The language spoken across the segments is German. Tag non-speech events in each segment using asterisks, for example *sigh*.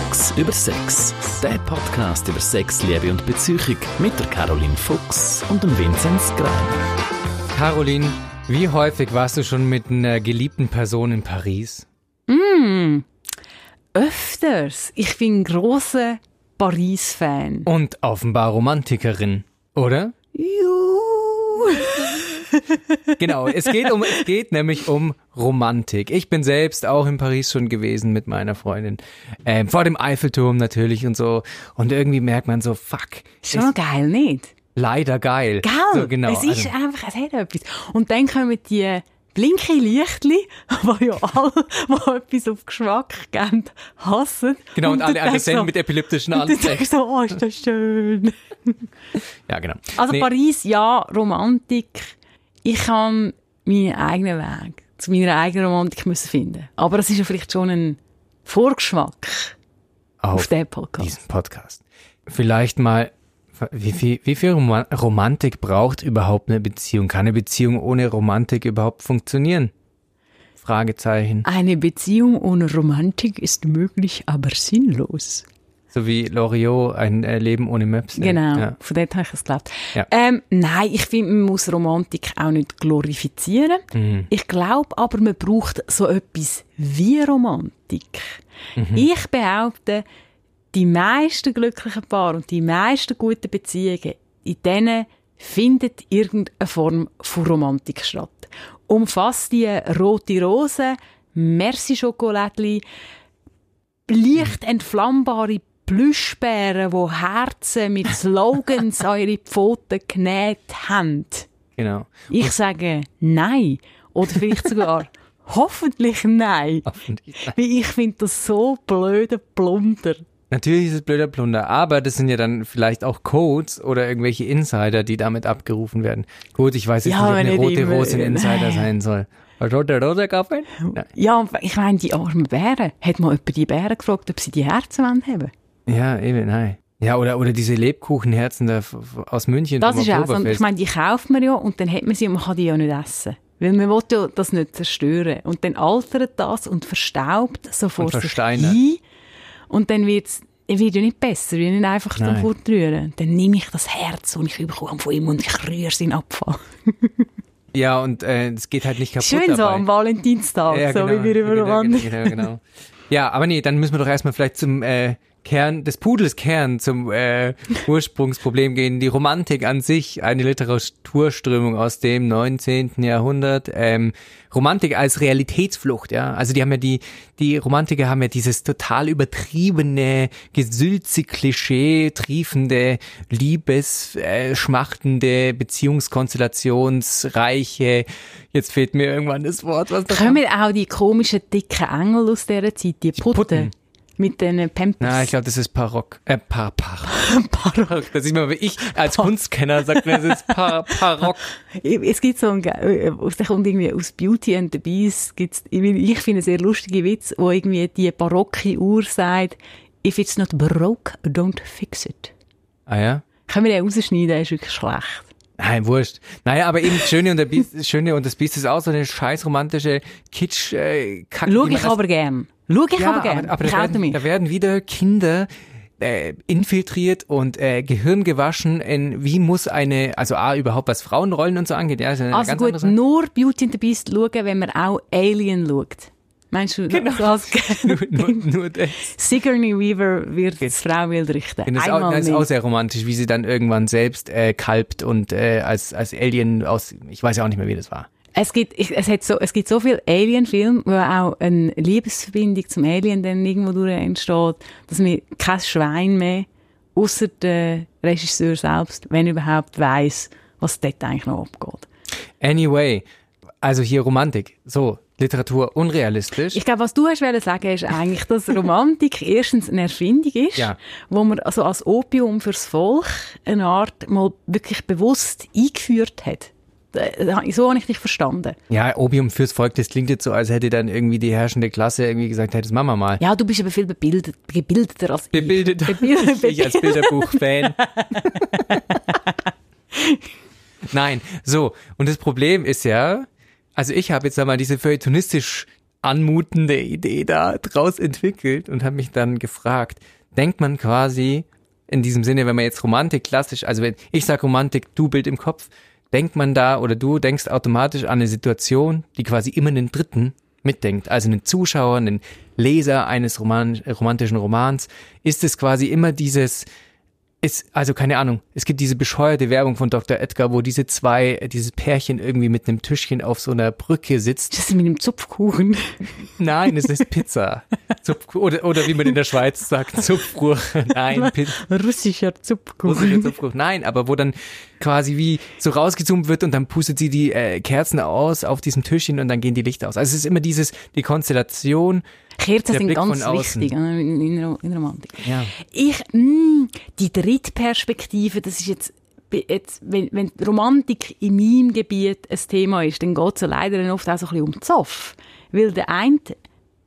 Fuchs über Sex. Der Podcast über Sex, Liebe und Beziehung mit der Caroline Fuchs und dem Vinzenz Grein. Caroline, wie häufig warst du schon mit einer geliebten Person in Paris? Mm, öfters. Ich bin großer Paris-Fan. Und offenbar Romantikerin, oder? Juhu. *laughs* genau, es geht um, es geht nämlich um Romantik. Ich bin selbst auch in Paris schon gewesen mit meiner Freundin. Ähm, vor dem Eiffelturm natürlich und so. Und irgendwie merkt man so, fuck. Schon ist geil, nicht? Leider geil. Geil. So, genau. Es ist also, einfach, es hat etwas. Und dann kommen die blinke Lichtli, *laughs* die ja alle, die etwas auf Geschmack geben, hassen. Genau, und, und alle andere so, mit epileptischen Anzeichen. *laughs* Und so, oh, ist das schön. *laughs* ja, genau. Also nee. Paris, ja, Romantik. Ich kann meinen eigenen Weg zu meiner eigenen Romantik müssen finden. Aber es ist ja vielleicht schon ein Vorgeschmack auf, auf den Podcast. Diesen Podcast. Vielleicht mal wie viel, wie viel Romantik braucht überhaupt eine Beziehung? Kann eine Beziehung ohne Romantik überhaupt funktionieren? Fragezeichen. Eine Beziehung ohne Romantik ist möglich, aber sinnlos. So wie Loriot, ein äh, Leben ohne Maps. Genau, ja. von dort habe ich es geglaubt. Ja. Ähm, nein, ich finde, man muss Romantik auch nicht glorifizieren. Mhm. Ich glaube aber, man braucht so etwas wie Romantik. Mhm. Ich behaupte, die meisten glücklichen Paare und die meisten guten Beziehungen, in denen findet irgendeine Form von Romantik statt. Umfasst die rote Rose, Merci Schokolädli, leicht entflammbare Plüschbären, die Herzen mit Slogans *laughs* an ihre Pfoten genäht haben. Genau. Ich sage nein. Oder vielleicht sogar *laughs* hoffentlich nein. Hoffentlich nein. Weil ich finde das so blöde Plunder. Natürlich ist es blöder Plunder, aber das sind ja dann vielleicht auch Codes oder irgendwelche Insider, die damit abgerufen werden. Gut, ich weiß jetzt ja, nicht, ob eine rote Rose ein Insider sein soll. Rote Rose Kaffee? Ja, ich meine, die armen Bären. Hat mal jemand die Bären gefragt, ob sie die Herzen haben Ja, eben, nein. Ja, oder, oder diese Lebkuchenherzen da aus München. Das ist auch so. Ich meine, die kauft man ja und dann hat man sie und man kann die ja nicht essen. Weil man will ja das nicht zerstören. Und dann altert das und verstaubt so vor sich hin. Und dann wird es wird ja nicht besser, wenn ich einfach dann fortrühren. Dann nehme ich das Herz, und ich bekomme von ihm und ich rühre es in Abfall. *laughs* ja, und äh, es geht halt nicht kaputt Schön dabei. so am Valentinstag, ja, genau, so wie wir über genau, genau, genau, genau. Ja, aber nee, dann müssen wir doch erstmal vielleicht zum äh, Kern, des Pudels Kern zum äh, Ursprungsproblem gehen. Die Romantik an sich, eine Literaturströmung aus dem 19. Jahrhundert. Ähm, Romantik als Realitätsflucht, ja. Also die haben ja die, die Romantiker haben ja dieses total übertriebene, gesülze, Klischee, triefende, liebesschmachtende, äh, beziehungskonstellationsreiche, jetzt fehlt mir irgendwann das Wort. Was Kommen auch die komischen dicken Engel aus dieser Zeit, die, die Putten. Mit den Pampers. Na, ich glaube, das ist Parock. Äh, par, par. *laughs* Parock. Das ist wie ich als Kunstkenner sagt mir, das ist par, *laughs* Parock. Es gibt so ein, äh, es kommt irgendwie aus Beauty and the Beast, gibt's, *laughs* ich finde, sehr lustige Witz, wo irgendwie die barocke Uhr sagt, if it's not baroque, don't fix it. Ah ja? Können wir den rausschneiden, der ist wirklich schlecht. Nein, wurscht. Naja, aber eben Schöne und, der Biest, Schöne und das Biest ist auch so eine scheiß romantische Kitsch äh, Kacke. Schau ich aber gern. Schau ich ja, aber gern. Aber, aber da, werden, da werden wieder Kinder äh, infiltriert und äh, Gehirn gewaschen in wie muss eine, also A, überhaupt was Frauenrollen und so angeht. Ja, also gut, nur Beauty and the Beast schauen, wenn man auch Alien schaut. Meinst du, genau. das *laughs* nur, nur, *laughs* nur das. Sigourney Weaver wird Jetzt. Frau wild richten. Das, ist auch, das ist auch sehr romantisch, wie sie dann irgendwann selbst äh, kalbt und äh, als, als Alien aus, ich weiß ja auch nicht mehr, wie das war. Es gibt, es hat so, es gibt so viele Alien-Filme, wo auch eine Liebesverbindung zum Alien dann irgendwo durch entsteht, dass mir kein Schwein mehr, außer der Regisseur selbst, wenn überhaupt, weiß, was dort eigentlich noch abgeht. Anyway, also hier Romantik. So, Literatur unrealistisch. Ich glaube, was du hast sagen, ist eigentlich, dass Romantik *laughs* erstens eine Erfindung ist, ja. wo man also als Opium fürs Volk eine Art mal wirklich bewusst eingeführt hat. So habe ich dich verstanden. Ja, Opium fürs Volk, das klingt jetzt so, als hätte dann irgendwie die herrschende Klasse irgendwie gesagt, hey, das machen wir mal. Ja, du bist aber viel bebildet, gebildeter als Bebildet. ich. Bebildet. ich als Bilderbuch-Fan. *laughs* Nein, so. Und das Problem ist ja, also ich habe jetzt einmal diese feuilletonistisch anmutende Idee da draus entwickelt und habe mich dann gefragt, denkt man quasi in diesem Sinne, wenn man jetzt Romantik klassisch, also wenn ich sage Romantik, du Bild im Kopf, denkt man da oder du denkst automatisch an eine Situation, die quasi immer einen Dritten mitdenkt, also einen Zuschauer, einen Leser eines Roman, romantischen Romans, ist es quasi immer dieses, ist, also keine Ahnung, es gibt diese bescheuerte Werbung von Dr. Edgar, wo diese zwei, dieses Pärchen irgendwie mit einem Tischchen auf so einer Brücke sitzt. Das ist mit einem Zupfkuchen. Nein, es ist Pizza. Zupfkuchen, oder, oder wie man in der Schweiz sagt, Zupfkuchen. Nein, Pizza. Russischer Zupfkuchen. Russischer Zupfkuchen. Nein, aber wo dann quasi wie so rausgezoomt wird und dann pustet sie die äh, Kerzen aus auf diesem Tischchen und dann gehen die Lichter aus. Also es ist immer dieses, die Konstellation, Kerzen sind Blick ganz wichtig äh, in, in, in Romantik. Ja. Ich, mh, mm, die Drittperspektive, das ist jetzt, jetzt wenn, wenn Romantik in meinem Gebiet ein Thema ist, dann geht es leider oft auch so ein bisschen um den Zoff. Weil der eine,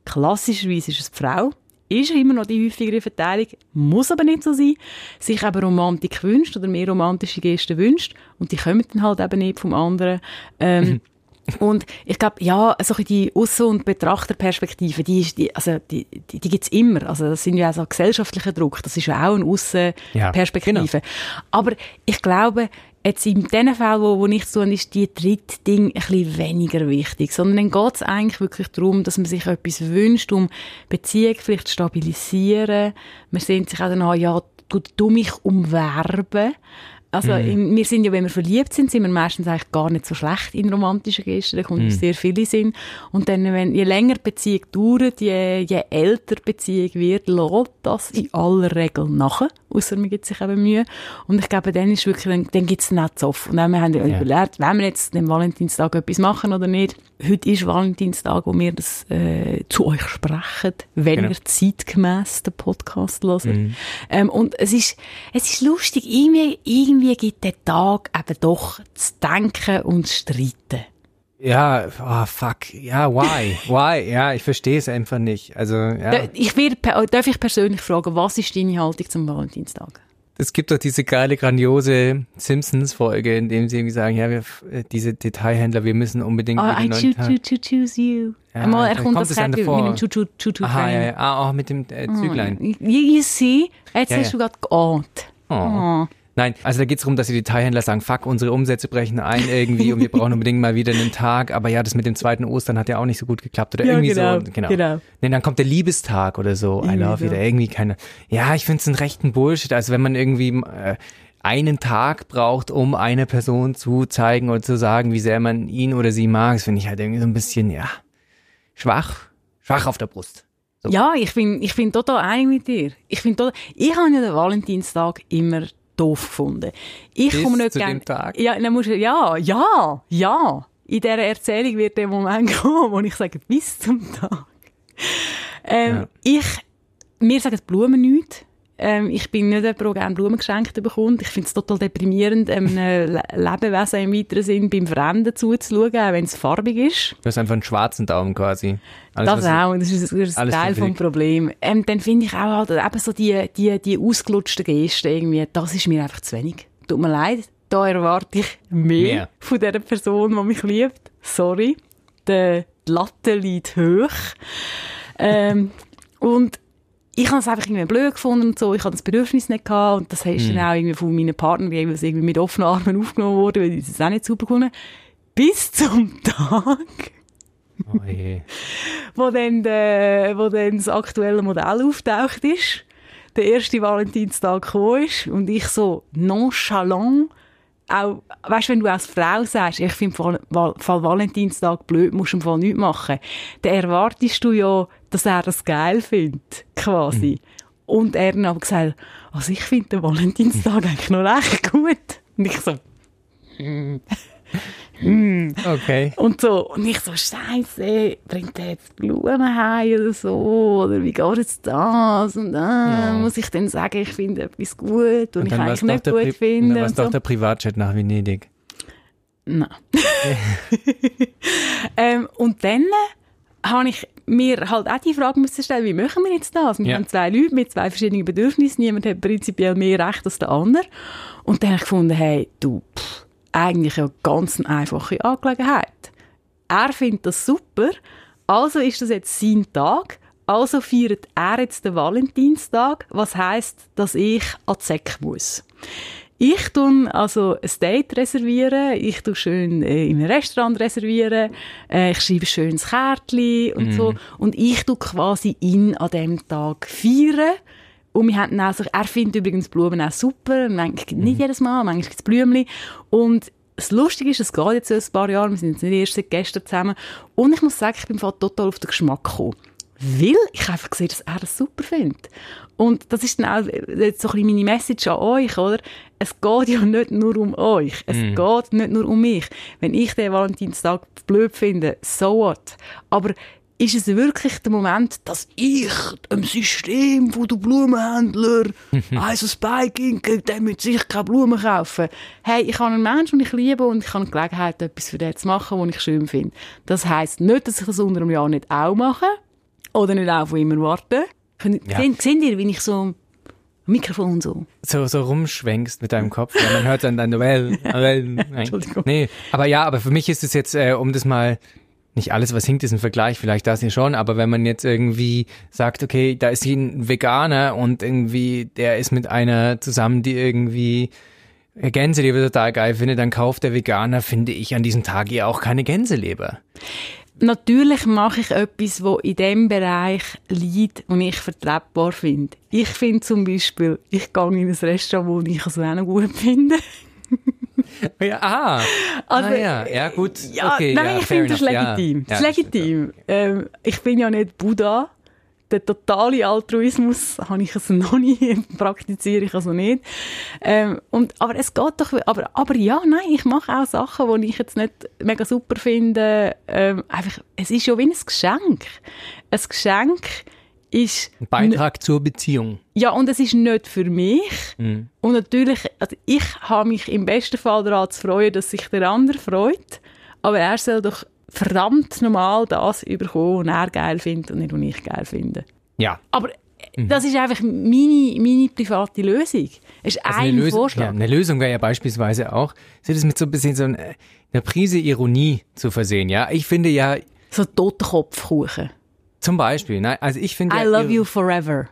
klassischerweise ist es die Frau, ist immer noch die häufigere Verteilung, muss aber nicht so sein, sich aber Romantik wünscht oder mehr romantische Gesten wünscht und die kommen dann halt eben nicht vom anderen. Ähm. *laughs* Und ich glaube, ja, so die Aussen- und Betrachterperspektive, die, ist, die, also die, die, die gibt es immer. Also das sind ja auch so gesellschaftlicher Druck, das ist ja auch eine Aussenperspektive. Ja, genau. Aber ich glaube, jetzt in den Fällen, wo, wo ich so ist die dritte Ding ein bisschen weniger wichtig, sondern dann geht es eigentlich wirklich darum, dass man sich etwas wünscht, um Beziehung vielleicht zu stabilisieren. Man sehnt sich auch danach, ja, du, du mich umwerben. Also mhm. wir sind ja, wenn wir verliebt sind, sind wir meistens eigentlich gar nicht so schlecht in romantischen Gesten. Da kommt mhm. sehr viele Sinn. Und dann, wenn, je länger die Beziehung dauert, je, je älter die Beziehung wird, lässt das in aller Regel nachher. Außer man gibt sich eben Mühe. Und ich glaube, dann ist wirklich, dann, dann gibt es nicht so oft. Und dann haben wir ja. überlegt, wollen wir jetzt den Valentinstag etwas machen oder nicht? Heute ist Valentinstag, wo wir das äh, zu euch sprechen, wenn genau. ihr zeitgemäß den Podcast hört. Mhm. Ähm, und es ist, es ist lustig, irgendwie, irgendwie gibt der Tag eben doch zu denken und zu streiten. Ja, oh, fuck. Ja, why? Why? Ja, ich verstehe es einfach nicht. Also, ja. Ich will, darf ich persönlich fragen, was ist deine Haltung zum Valentinstag? Es gibt doch diese geile, grandiose Simpsons-Folge, in dem sie irgendwie sagen, ja, wir, äh, diese Detailhändler, wir müssen unbedingt oh, I choose, to, choose you. Ja, Einmal, er kommt, kommt das mit dem Choo Choo Choo Choo Aha, ja, ja. Ah, auch mit dem äh, Züglein. Oh, you, you see, jetzt ja, hast ja. du gerade geahnt. Oh. oh. Nein, also da geht es darum, dass die Detailhändler sagen, fuck, unsere Umsätze brechen ein irgendwie und wir brauchen unbedingt mal wieder einen Tag. Aber ja, das mit dem zweiten Ostern hat ja auch nicht so gut geklappt oder ja, irgendwie genau, so. Genau. genau. Nee, dann kommt der Liebestag oder so. I love wieder irgendwie keine. Ja, ich finde es einen rechten Bullshit. Also wenn man irgendwie äh, einen Tag braucht, um eine Person zu zeigen oder zu sagen, wie sehr man ihn oder sie mag, finde ich halt irgendwie so ein bisschen, ja, schwach, schwach auf der Brust. So. Ja, ich bin, ich bin total einig mit dir. Ich finde ich habe ja den Valentinstag immer doof gefunden. Ich Bis komme nicht zu gern, dem Tag? Ja, dann musst du, ja, ja, ja. In dieser Erzählung wird der Moment *laughs* kommen, wo ich sage, bis zum Tag. Ähm, ja. Ich, mir sagen Blumen nichts. Ähm, ich bin nicht jemand, der gerne Blumen geschenkt bekommt. Ich finde es total deprimierend, einem *laughs* Lebewesen im weiteren Sinn beim Fremden zuzuschauen, auch wenn es farbig ist. Du hast einfach einen schwarzen Daumen quasi. Alles, das auch, das ist, das ist ein Teil vom Problem. Ähm, dann finde ich auch halt eben so die, die, die ausgelutschten Gesten irgendwie, das ist mir einfach zu wenig. Tut mir leid, da erwarte ich mehr, mehr. von der Person, die mich liebt. Sorry, die Latte liegt hoch. Ähm, und ich habe es einfach irgendwie blöd gefunden und so. Ich hatte das Bedürfnis nicht gehabt und das ist mm. dann auch irgendwie von meinen Partnern irgendwie mit offenen Armen aufgenommen worden, weil ich es auch nicht super gefunden Bis zum *laughs* Tag, oh wo, dann der, wo dann das aktuelle Modell auftaucht ist, der erste Valentinstag gekommen ist und ich so nonchalant auch, weißt, wenn du als Frau sagst, ich finde Fall, Fall Valentinstag blöd, musst du im Fall nichts machen, dann erwartest du ja, dass er das geil findet, quasi. Mhm. Und er dann aber gesagt, also ich finde den Valentinstag eigentlich noch recht gut. Und ich so, hm. *laughs* hm. Okay. Und so, und ich so, Scheiße, bringt er jetzt Blumen heim oder so? Oder wie geht jetzt das? Und dann ja. muss ich dann sagen, ich finde etwas gut und, und ich eigentlich nicht gut Pri finde. Was doch so. der Privatchat nach Venedig? Nein. *laughs* *laughs* ähm, und dann habe ich mir halt auch die Frage müssen stellen, wie machen wir jetzt das? Wir ja. haben zwei Leute mit zwei verschiedenen Bedürfnissen, niemand hat prinzipiell mehr Recht als der andere. Und dann habe ich gefunden, hey, du, pff, eigentlich eine ganz einfache Angelegenheit. Er findet das super, Also ist das jetzt sein Tag. Also feiert er jetzt den Valentinstag, was heißt, dass ich an Säcke muss. Ich tun also ein Date reservieren, ich tu schön äh, im Restaurant reservieren, äh, ich schreibe ein schönes Kärtchen und mm. so und ich tu quasi ihn an dem Tag feiern. Und wir hatten auch so, er findet übrigens Blumen auch super, manchmal, nicht mhm. jedes Mal, manchmal gibt es Blümchen. Und das Lustige ist, es geht jetzt ein paar Jahre, wir sind jetzt nicht erst seit gestern zusammen. Und ich muss sagen, ich bin total auf den Geschmack gekommen. Weil ich einfach gesehen dass er das super findet. Und das ist dann auch jetzt so ein bisschen meine Message an euch, oder? Es geht ja nicht nur um euch. Es mm. geht nicht nur um mich. Wenn ich den Valentinstag blöd finde, so what? Aber ist es wirklich der Moment, dass ich dem System wo du Blumenhändler *laughs* also Spiking, der mit sich keine Blumen kaufen. Hey, ich habe einen Menschen, den ich liebe und ich habe die Gelegenheit, etwas für den zu machen, was ich schön finde. Das heisst nicht, dass ich das unter einem Jahr nicht auch mache oder nicht auch von immer warte. Ja. Seht ihr, wie ich so Mikrofon so. So, so rumschwenkst mit deinem Kopf. Ja, man hört dann deine Wellen. *laughs* Wellen. Entschuldigung. Nee, aber ja, aber für mich ist es jetzt, äh, um das mal nicht alles, was hinkt, ist ein Vergleich, vielleicht das hier schon, aber wenn man jetzt irgendwie sagt, okay, da ist ein Veganer und irgendwie der ist mit einer zusammen, die irgendwie Gänseleber total geil findet, dann kauft der Veganer, finde ich, an diesem Tag ja auch keine Gänseleber. Natürlich mache ich etwas, wo in dem Bereich liegt und ich vertretbar finde. Ich finde zum Beispiel, ich gehe in ein Restaurant, wo ich es auch noch gut finde. *laughs* Ja, aha. Also, ah, ja. ja, gut. Ja, okay, nein, ja, ich finde das legitim. Ja. Das legitim. Ähm, ich bin ja nicht Buddha. Der totale Altruismus habe ich also *laughs* noch nie, praktiziere ich also nicht. Ähm, und, aber es geht doch, aber, aber ja, nein, ich mache auch Sachen, die ich jetzt nicht mega super finde. Ähm, einfach, es ist ja wie ein Geschenk. Ein Geschenk, ist... Ein Beitrag zur Beziehung. Ja, und es ist nicht für mich. Mhm. Und natürlich, also ich habe mich im besten Fall daran zu freuen, dass sich der andere freut. Aber er soll doch verdammt normal das überkommen, was er geil findet und nicht, was ich geil finde. Ja. Aber mhm. das ist einfach meine, meine private Lösung. Es ist also ein Lösung, Vorschlag. Ja, eine Lösung wäre ja beispielsweise auch, sich das mit so ein bisschen so einer Prise Ironie zu versehen. Ja, ich finde ja... So Totenkopfkuchen. Zum Beispiel, nein, also ich finde. I love you forever.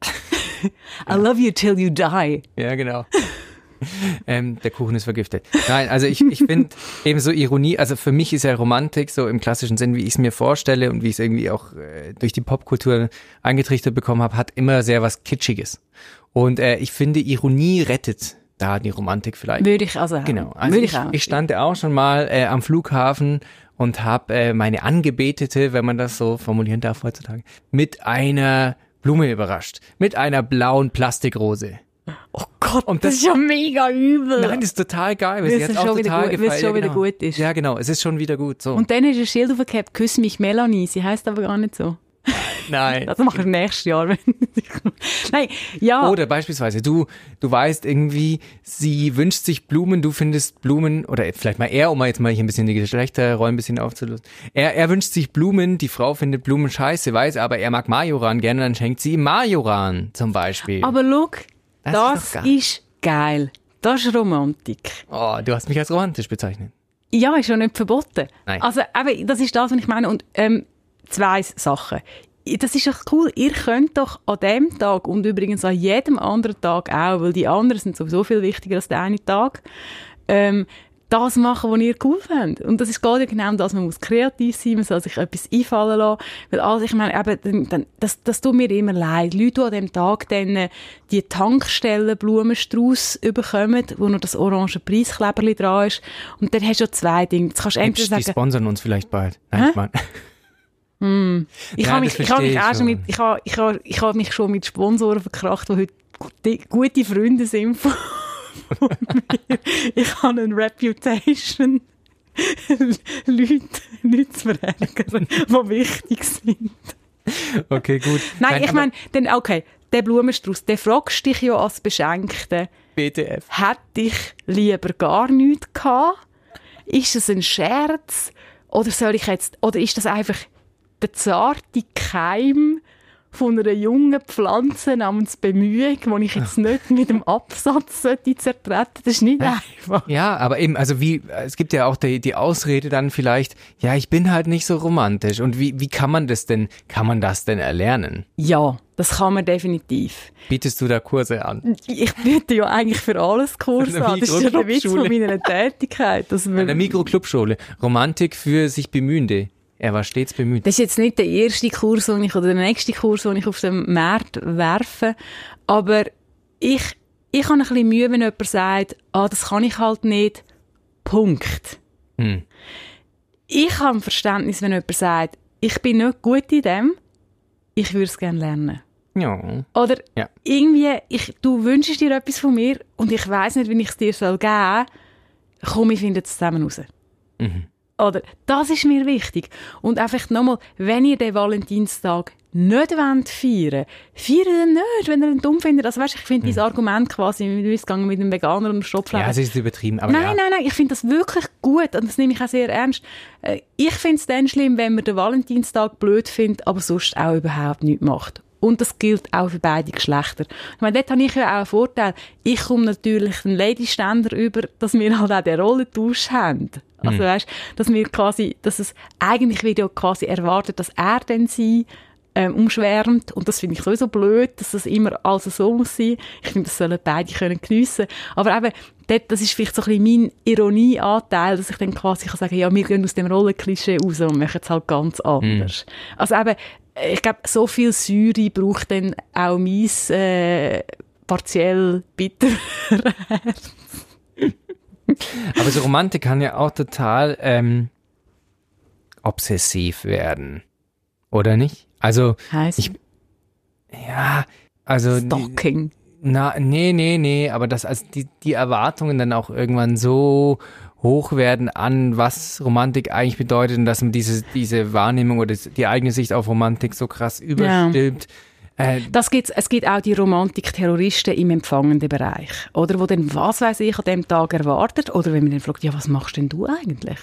*laughs* I love you till you die. Ja, genau. *laughs* *laughs* ähm, der Kuchen ist vergiftet. Nein, also ich, ich finde *laughs* eben so Ironie, also für mich ist ja Romantik so im klassischen Sinn, wie ich es mir vorstelle und wie ich es irgendwie auch äh, durch die Popkultur eingetrichtert bekommen habe, hat immer sehr was Kitschiges. Und äh, ich finde, Ironie rettet da die Romantik vielleicht. Würde ich also Genau. Also Würde ich, ich, ich stand ja auch schon mal äh, am Flughafen und habe äh, meine Angebetete, wenn man das so formulieren darf heutzutage, mit einer Blume überrascht. Mit einer blauen Plastikrose. Oh Gott, und das, das, ist ja mega übel. Nein, das ist total geil, weil sie hat auch total gut, gefallen. es schon ja, genau. wieder gut ist. Ja, genau, es ist schon wieder gut. So. Und dann ist ein Schild aufgehabt, küss mich Melanie. Sie heißt aber gar nicht so. Nein. *laughs* Das mache ich nächstes Jahr. *laughs* Nein, ja. Oder beispielsweise, du, du weißt irgendwie, sie wünscht sich Blumen, du findest Blumen, oder vielleicht mal er, um mal jetzt mal hier ein bisschen die Geschlechterrollen ein bisschen aufzulösen. Er, er wünscht sich Blumen, die Frau findet Blumen scheiße, weiß aber, er mag Majoran gerne, dann schenkt sie ihm Majoran zum Beispiel. Aber look, das, das ist, ist geil. Das ist Romantik. Oh, du hast mich als romantisch bezeichnet. Ja, ist schon nicht verboten. Nein. Also, eben, das ist das, was ich meine. Und ähm, zwei Sachen. Das ist doch cool. Ihr könnt doch an dem Tag und übrigens an jedem anderen Tag auch, weil die anderen sind sowieso viel wichtiger als der eine Tag, ähm, das machen, was ihr cool findet. Und das ist gerade genau das, man muss kreativ sein, man soll sich etwas einfallen lassen. Weil also, ich meine, eben, dann, das, das tut mir immer leid. Leute, die an dem Tag dann äh, die Tankstellen Blumenstrauß überkommen, wo noch das orange Preiskleberli dran ist. Und dann hast du zwei Dinge. Jetzt kannst du entweder sagen... Die sponsern uns vielleicht bald. Nein, ich meine... Hm. *laughs* Ich ja, habe mich, ich hab mich auch schon mit, ich habe, ich habe, ich habe mich schon mit Sponsoren verkracht, die heute gute, gute Freunde sind von, von *laughs* mir. Ich habe eine Reputation, *laughs* Leute, Leute zu verärgern, die wichtig sind. Okay, gut. Nein, Nein ich meine, dann, okay, der Blumenstrauß, der fragst dich ja als Beschenkte. BTF. Hätte ich lieber gar nichts gehabt? Ist es ein Scherz? Oder soll ich jetzt, oder ist das einfach der zarte Keim von einer jungen Pflanze namens Bemühung, die ich jetzt nicht mit dem Absatz zertreten Das ist nicht ja. einfach. Ja, aber eben, also wie, es gibt ja auch die, die Ausrede dann vielleicht, ja, ich bin halt nicht so romantisch. Und wie, wie kann man das denn, kann man das denn erlernen? Ja, das kann man definitiv. Bietest du da Kurse an? Ich biete ja eigentlich für alles Kurse an. Das ist ja der Witz von meiner Tätigkeit. Dass man Eine Mikroclubschule. Romantik für sich Bemühende. Er war stets bemüht. Das ist jetzt nicht der erste Kurs, den ich, oder der nächste Kurs, den ich auf dem Markt werfe. Aber ich, ich habe ein bisschen Mühe, wenn jemand sagt, ah, das kann ich halt nicht. Punkt. Hm. Ich habe ein Verständnis, wenn jemand sagt, ich bin nicht gut in dem, ich würde es gerne lernen. Ja. Oder ja. irgendwie, ich, du wünschst dir etwas von mir und ich weiß nicht, wie ich es dir soll geben soll. Komm, wir finden es zusammen raus. Mhm. Oder, das ist mir wichtig. Und einfach nochmal, wenn ihr den Valentinstag nicht wollt feiern, feiert ihn nicht, wenn ihr ihn dumm findet. Also weißt, ich finde mhm. dieses Argument quasi, wie es mit dem Veganer und dem Stopfleber. Ja, es ist übertrieben, aber Nein, ja. nein, nein, ich finde das wirklich gut und das nehme ich auch sehr ernst. Äh, ich finde es dann schlimm, wenn man den Valentinstag blöd findet, aber sonst auch überhaupt nichts macht. Und das gilt auch für beide Geschlechter. Ich meine, dort habe ich ja auch einen Vorteil. Ich komme natürlich einen Ladyständer über, dass wir halt auch den Rollentausch haben. Also, mhm. weißt, dass wir quasi, dass es eigentlich wird ja quasi erwartet, dass er dann sie ähm, umschwärmt. Und das finde ich sowieso blöd, dass das immer alles so muss sein. Ich finde, das sollen beide können geniessen. Aber eben, dort, das ist vielleicht so ein bisschen mein Ironieanteil, dass ich dann quasi kann sagen, ja, wir gehen aus dem Rollenklischee raus und machen es halt ganz anders. Mhm. Also eben, ich glaube, so viel Säure braucht dann auch mein äh, partiell bitter Aber so Romantik kann ja auch total ähm, obsessiv werden. Oder nicht? Also, heißt? ich, ja, also. Stalking. Na, nee, nee, nee, aber dass also die, die Erwartungen dann auch irgendwann so hoch werden an, was Romantik eigentlich bedeutet und dass man diese, diese Wahrnehmung oder die eigene Sicht auf Romantik so krass überstimmt. Ja äh, das gibt's, es gibt auch die Romantik-Terroristen im empfangenden Bereich, oder? Wo dann, was weiß ich, an dem Tag erwartet, oder wenn man dann fragt, ja, was machst denn du eigentlich?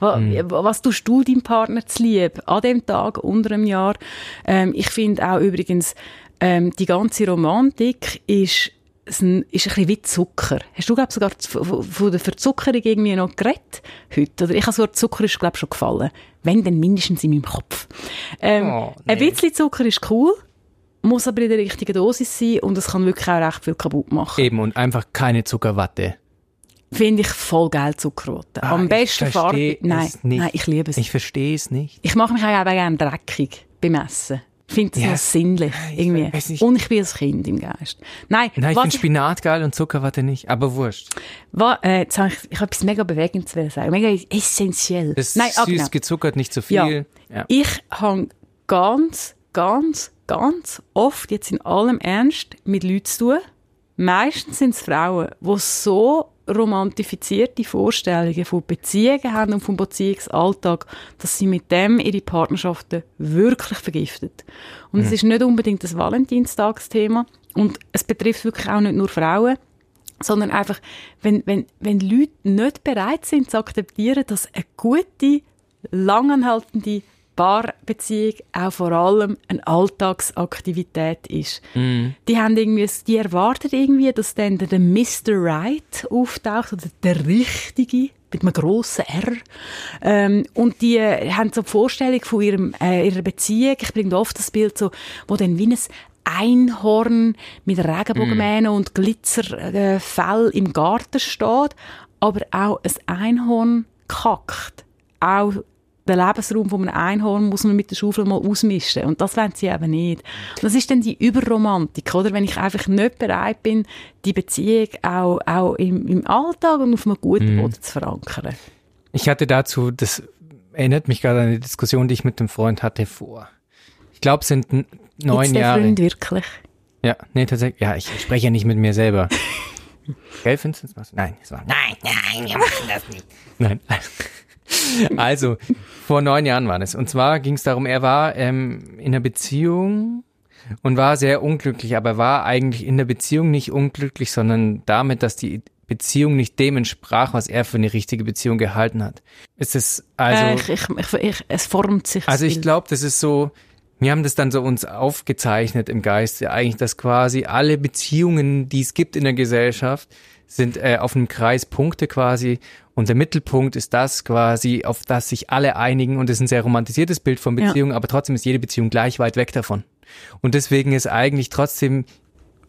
Was, mhm. was tust du deinem Partner zu lieb an dem Tag, unter einem Jahr? Ähm, ich finde auch übrigens, ähm, die ganze Romantik ist ist ein bisschen wie Zucker. Hast du, glaube sogar von der Verzuckerung irgendwie noch geredet heute? Oder ich habe sogar Zucker ist, glaube schon gefallen. Wenn, dann mindestens in meinem Kopf. Ähm, oh, nee. Ein bisschen Zucker ist cool muss aber in der richtigen Dosis sein und es kann wirklich auch recht viel kaputt machen. Eben, und einfach keine Zuckerwatte. Finde ich voll geil Zuckerwatte. Ah, Am besten Farbe. Nein, nein, ich liebe es. Ich verstehe es nicht. Ich mache mich auch gerne dreckig beim Essen. Ich finde das ja. noch sinnlich. Irgendwie. Ich und ich bin ein Kind im Geist. Nein, nein ich finde Spinat geil und Zuckerwatte nicht, aber wurscht. Was, äh, jetzt habe ich, ich habe etwas mega Bewegendes sagen. Mega essentiell. Das nein, süß, ah, genau. gezuckert, nicht zu viel. Ja. Ja. Ich habe ganz, ganz ganz oft, jetzt in allem Ernst, mit Leuten zu tun. Meistens sind es Frauen, die so romantifizierte Vorstellungen von Beziehungen haben und vom Beziehungsalltag, dass sie mit dem ihre Partnerschaften wirklich vergiftet. Und mhm. es ist nicht unbedingt das Valentinstagsthema und es betrifft wirklich auch nicht nur Frauen, sondern einfach, wenn, wenn, wenn Leute nicht bereit sind zu akzeptieren, dass eine gute, langanhaltende Paarbeziehung auch vor allem eine Alltagsaktivität ist. Mm. Die haben irgendwie, die erwarten irgendwie, dass dann der Mr. Right auftaucht oder der Richtige mit einem grossen R. Ähm, und die äh, haben so die Vorstellung von ihrem, äh, ihrer Beziehung. Ich bringe oft das Bild so, wo dann wie ein Einhorn mit Regenbogenmähnen mm. und Glitzerfell äh, im Garten steht, aber auch ein Einhorn kackt. Auch den Lebensraum von einem Einhorn muss man mit der Schaufel mal ausmischen. Und das wollen sie eben nicht. Und das ist dann die Überromantik, oder? Wenn ich einfach nicht bereit bin, die Beziehung auch, auch im, im Alltag und auf einem guten mhm. Boden zu verankern. Ich hatte dazu, das erinnert mich gerade an eine Diskussion, die ich mit einem Freund hatte vor. Ich glaube, es sind neun Jetzt Jahre. Freund wirklich? Ja, nee, tatsächlich. Ja, ich spreche ja nicht mit mir selber. *laughs* Gell, Vincent? Nein, es war. Nein, nein, wir machen das nicht. Nein. *laughs* Also, vor neun Jahren war das. Und zwar ging es darum, er war ähm, in einer Beziehung und war sehr unglücklich, aber war eigentlich in der Beziehung nicht unglücklich, sondern damit, dass die Beziehung nicht dem entsprach, was er für eine richtige Beziehung gehalten hat. Ist es also? Äh, ich, ich, ich, es formt sich. Also ich glaube, das ist so, wir haben das dann so uns aufgezeichnet im Geiste, eigentlich, dass quasi alle Beziehungen, die es gibt in der Gesellschaft, sind äh, auf einem Kreis Punkte quasi und der Mittelpunkt ist das quasi, auf das sich alle einigen und es ist ein sehr romantisiertes Bild von Beziehungen, ja. aber trotzdem ist jede Beziehung gleich weit weg davon. Und deswegen ist eigentlich trotzdem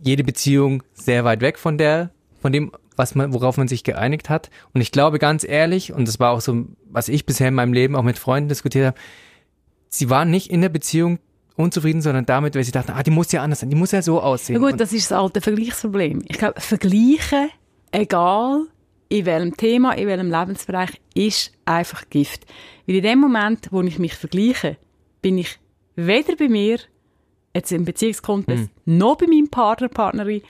jede Beziehung sehr weit weg von der, von dem, was man, worauf man sich geeinigt hat. Und ich glaube ganz ehrlich, und das war auch so, was ich bisher in meinem Leben auch mit Freunden diskutiert habe, sie waren nicht in der Beziehung unzufrieden, sondern damit, weil sie dachten, ah, die muss ja anders sein, die muss ja so aussehen. Ja gut, das ist das alte Vergleichsproblem. Ich glaube, Vergleichen, egal in welchem Thema, in welchem Lebensbereich, ist einfach Gift. Weil in dem Moment, wo ich mich vergleiche, bin ich weder bei mir, jetzt im Beziehungskontext, hm. noch bei meinem Partner, Partnerin,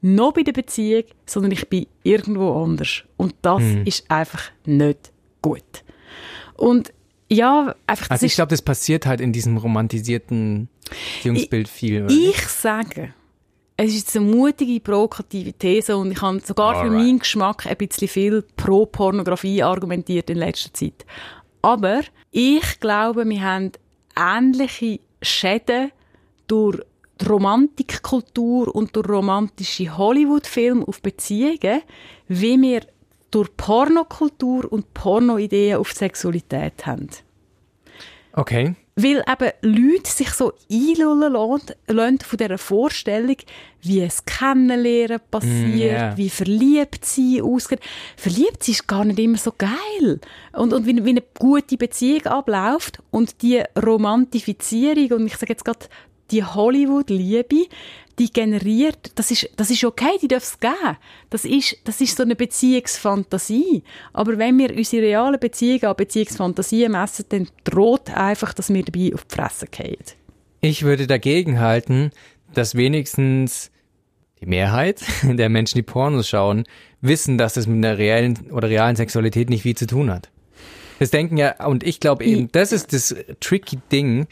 noch bei der Beziehung, sondern ich bin irgendwo anders. Und das hm. ist einfach nicht gut. Und ja, einfach. Also ich glaube, das passiert halt in diesem romantisierten Beziehungsbild viel. Oder? Ich sage, es ist eine mutige, provokative These und ich habe sogar Alright. für meinen Geschmack ein bisschen viel pro Pornografie argumentiert in letzter Zeit. Aber ich glaube, wir haben ähnliche Schäden durch die Romantikkultur und durch romantische Hollywood-Filme auf Beziehungen, wie wir durch Pornokultur und Pornoideen auf Sexualität haben. Okay. Weil eben Leute sich so einlullen lassen von dieser Vorstellung, wie es Kennenlernen passiert, mm, yeah. wie verliebt sie ausgeht. Verliebt sie ist gar nicht immer so geil. Und, und wie, wie eine gute Beziehung abläuft und die Romantifizierung und ich sage jetzt gerade die Hollywood-Liebe, die generiert, das ist, das ist okay, die darf es geben. Das ist, das ist so eine Beziehungsfantasie. Aber wenn wir unsere realen Beziehungen an Beziehungsfantasien messen, dann droht einfach, dass wir dabei auf die Fresse fallen. Ich würde dagegen halten, dass wenigstens die Mehrheit *laughs* der Menschen, die Pornos schauen, wissen, dass es mit einer reellen oder realen Sexualität nicht viel zu tun hat. Das denken ja, und ich glaube eben, das ist das tricky Ding,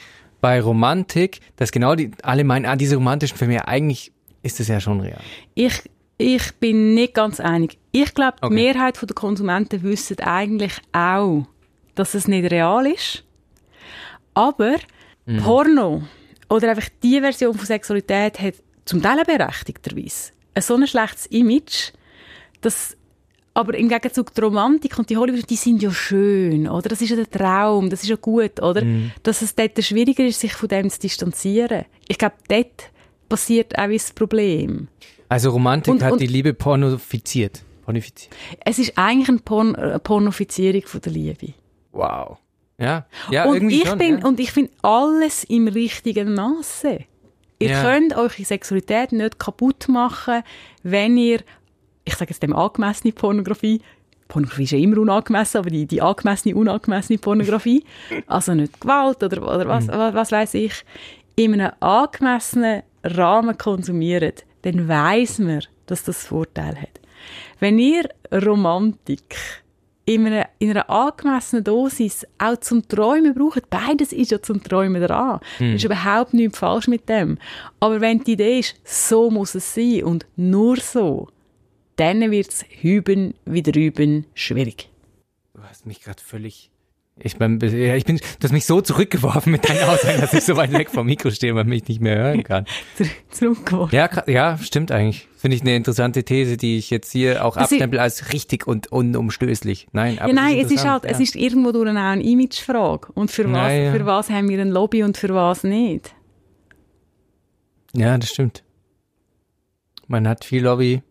bei Romantik, dass genau die, alle meinen, ah, diese romantischen Filme, eigentlich ist das ja schon real. Ich, ich bin nicht ganz einig. Ich glaube, okay. die Mehrheit der Konsumenten wissen eigentlich auch, dass es nicht real ist. Aber mhm. Porno oder einfach die Version von Sexualität hat zum Teil berechtigterweise ein so ein schlechtes Image, dass aber im Gegenzug die Romantik und die Hollywood, die sind ja schön, oder? Das ist ja der Traum, das ist ja gut, oder? Mm. Dass es dort schwieriger ist, sich von dem zu distanzieren. Ich glaube, dort passiert auch das Problem. Also Romantik und, hat und die Liebe pornofiziert. pornifiziert. Es ist eigentlich eine, Porn eine Pornofizierung von der Liebe. Wow. Ja, ja und irgendwie ich schon, bin, ja. Und ich finde alles im richtigen Maße. Ihr ja. könnt eure Sexualität nicht kaputt machen, wenn ihr ich sage jetzt dem angemessene Pornografie, Pornografie ist ja immer unangemessen, aber die, die angemessene, unangemessene Pornografie, *laughs* also nicht Gewalt oder, oder was, mhm. was, was weiß ich, in einem angemessenen Rahmen konsumiert, dann weiß man, dass das Vorteil hat. Wenn ihr Romantik in einer, in einer angemessenen Dosis auch zum Träumen braucht, beides ist ja zum Träumen dran. Mhm. ist überhaupt nichts falsch mit dem. Aber wenn die Idee ist, so muss es sein und nur so, dann wird es hüben wie drüben schwierig. Du hast mich gerade völlig. Ich bin, ich bin, du hast mich so zurückgeworfen mit deinen Aussagen, dass ich so weit weg vom Mikro stehe, und mich nicht mehr hören kann. *laughs* Zurückgeworfen. Ja, ja, stimmt eigentlich. Finde ich eine interessante These, die ich jetzt hier auch abstempel als richtig und unumstößlich. Nein, aber ja, nein, es ist halt, ja. es ist irgendwo durch auch eine Imagefrage. Und für was, ja. für was haben wir ein Lobby und für was nicht? Ja, das stimmt. Man hat viel Lobby,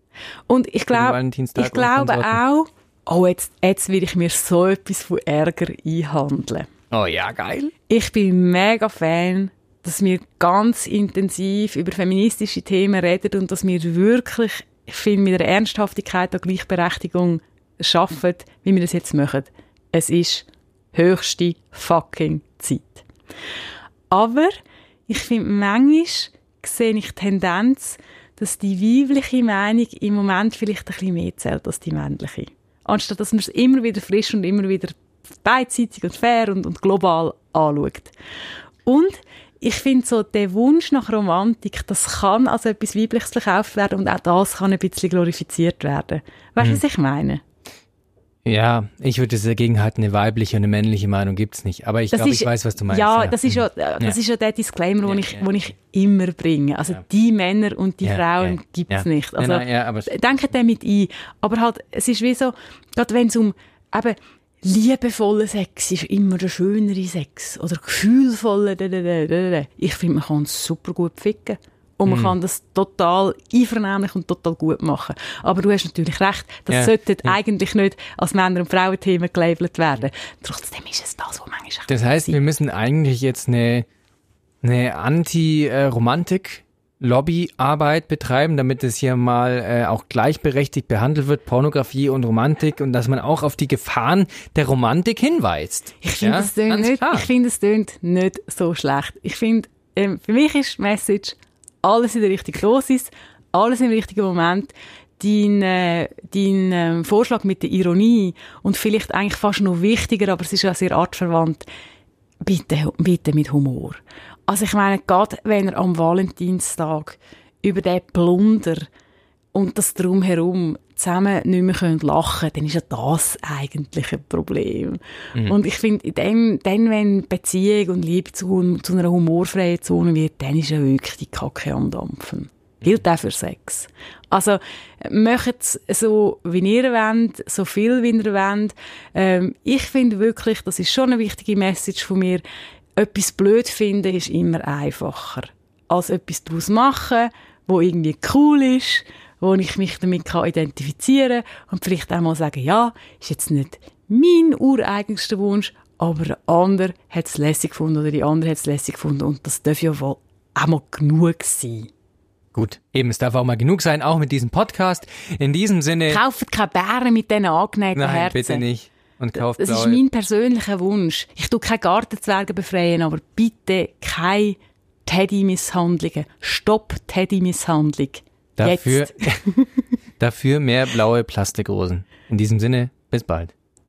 und ich, glaub, ich glaube auch, oh, jetzt, jetzt will ich mir so etwas von Ärger einhandeln. Oh ja, geil. Ich bin mega Fan, dass wir ganz intensiv über feministische Themen reden und dass wir wirklich, ich finde, mit der Ernsthaftigkeit der Gleichberechtigung schaffen, wie wir das jetzt machen. Es ist höchste fucking Zeit. Aber ich finde, manchmal sehe ich Tendenz, dass die weibliche Meinung im Moment vielleicht ein bisschen mehr zählt als die männliche. Anstatt dass man es immer wieder frisch und immer wieder beidseitig und fair und, und global anschaut. Und ich finde so, der Wunsch nach Romantik, das kann als etwas Weibliches verkauft werden und auch das kann ein bisschen glorifiziert werden. Weißt du, mhm. was ich meine? Ja, ich würde dagegen halten, eine weibliche und eine männliche Meinung gibt's nicht. Aber ich glaube, ich weiß, was du meinst. Ja, ja. das ist ja, das ja. ist ja der Disclaimer, den ich, den ich immer bringe. Also die Männer und die Frauen gibt's nicht. Also nein, nein, aber denke damit ein. Aber halt, es ist wie so, gerade wenn es um eben liebevoller Sex ist immer der schönere Sex oder gefühlvoller. Ich finde, man kann es super gut ficken. Und man mm. kann das total einvernehmlich und total gut machen. Aber du hast natürlich recht, das ja. sollte ja. eigentlich nicht als Männer- und Frauenthemen gelabelt werden. Trotzdem ist es das, was manchmal Das heißt, wir müssen eigentlich jetzt eine, eine Anti-Romantik- Lobbyarbeit betreiben, damit es hier mal äh, auch gleichberechtigt behandelt wird, Pornografie und Romantik und dass man auch auf die Gefahren der Romantik hinweist. Ich finde, ja? es tönt nicht, ich finde, es tönt nicht so schlecht. Ich finde, ähm, für mich ist Message, alles in der richtigen Dosis, alles im richtigen Moment. Dein, äh, dein äh, Vorschlag mit der Ironie und vielleicht eigentlich fast noch wichtiger, aber es ist ja sehr artverwandt, bitte, bitte mit Humor. Also ich meine, gerade wenn er am Valentinstag über den Plunder und das Drumherum zusammen nicht mehr können lachen dann ist ja das eigentlich ein Problem. Mhm. Und ich finde, dann, dann, wenn Beziehung und Liebe zu, zu einer humorfreien Zone wird, dann ist ja wirklich die Kacke am Dampfen. Gilt auch für Sex. Also, macht es so, wie ihr wollt, so viel, wie ihr wollt. Ähm, ich finde wirklich, das ist schon eine wichtige Message von mir, etwas blöd finden ist immer einfacher, als etwas daraus machen, wo irgendwie cool ist, wo ich mich damit kann identifizieren kann und vielleicht auch mal sagen, ja, ist jetzt nicht mein ureigenster Wunsch, aber der andere hat es lässig gefunden oder die andere hat es lässig gefunden und das darf ja wohl auch mal genug sein. Gut, eben, es darf auch mal genug sein, auch mit diesem Podcast. In diesem Sinne... Kauft keine Bären mit diesen angenähten Nein, Herzen. bitte nicht. Und kauft Das ist mein persönlicher Wunsch. Ich tue keine Gartenzwerge befreien, aber bitte keine Teddy-Misshandlungen. Stopp Teddy-Misshandlung. Dafür, *laughs* dafür mehr blaue Plastikrosen. In diesem Sinne, bis bald.